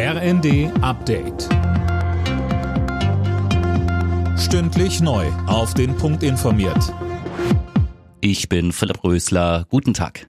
RND Update. Stündlich neu. Auf den Punkt informiert. Ich bin Philipp Rösler. Guten Tag.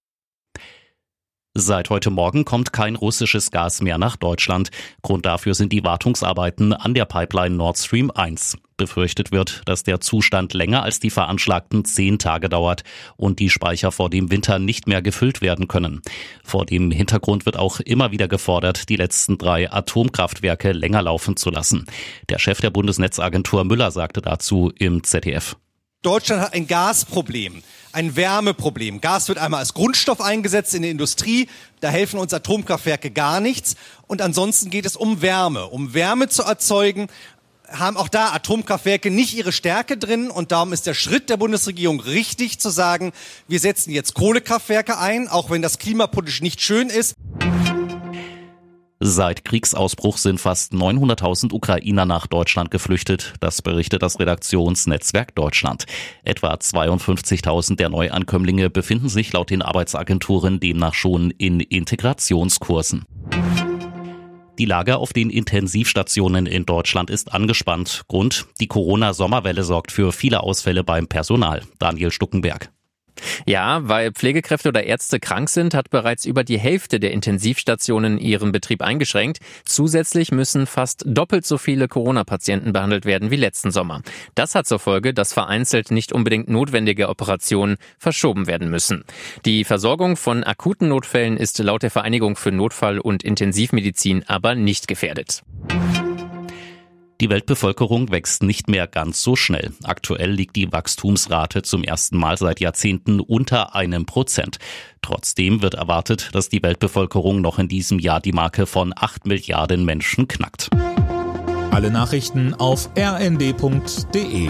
Seit heute Morgen kommt kein russisches Gas mehr nach Deutschland. Grund dafür sind die Wartungsarbeiten an der Pipeline Nord Stream 1. Befürchtet wird, dass der Zustand länger als die veranschlagten zehn Tage dauert und die Speicher vor dem Winter nicht mehr gefüllt werden können. Vor dem Hintergrund wird auch immer wieder gefordert, die letzten drei Atomkraftwerke länger laufen zu lassen. Der Chef der Bundesnetzagentur Müller sagte dazu im ZDF. Deutschland hat ein Gasproblem, ein Wärmeproblem. Gas wird einmal als Grundstoff eingesetzt in der Industrie. Da helfen uns Atomkraftwerke gar nichts. Und ansonsten geht es um Wärme. Um Wärme zu erzeugen, haben auch da Atomkraftwerke nicht ihre Stärke drin. Und darum ist der Schritt der Bundesregierung richtig zu sagen, wir setzen jetzt Kohlekraftwerke ein, auch wenn das klimapolitisch nicht schön ist. Seit Kriegsausbruch sind fast 900.000 Ukrainer nach Deutschland geflüchtet. Das berichtet das Redaktionsnetzwerk Deutschland. Etwa 52.000 der Neuankömmlinge befinden sich laut den Arbeitsagenturen demnach schon in Integrationskursen. Die Lage auf den Intensivstationen in Deutschland ist angespannt. Grund, die Corona-Sommerwelle sorgt für viele Ausfälle beim Personal. Daniel Stuckenberg. Ja, weil Pflegekräfte oder Ärzte krank sind, hat bereits über die Hälfte der Intensivstationen ihren Betrieb eingeschränkt. Zusätzlich müssen fast doppelt so viele Corona-Patienten behandelt werden wie letzten Sommer. Das hat zur Folge, dass vereinzelt nicht unbedingt notwendige Operationen verschoben werden müssen. Die Versorgung von akuten Notfällen ist laut der Vereinigung für Notfall- und Intensivmedizin aber nicht gefährdet. Die Weltbevölkerung wächst nicht mehr ganz so schnell. Aktuell liegt die Wachstumsrate zum ersten Mal seit Jahrzehnten unter einem Prozent. Trotzdem wird erwartet, dass die Weltbevölkerung noch in diesem Jahr die Marke von acht Milliarden Menschen knackt. Alle Nachrichten auf rnd.de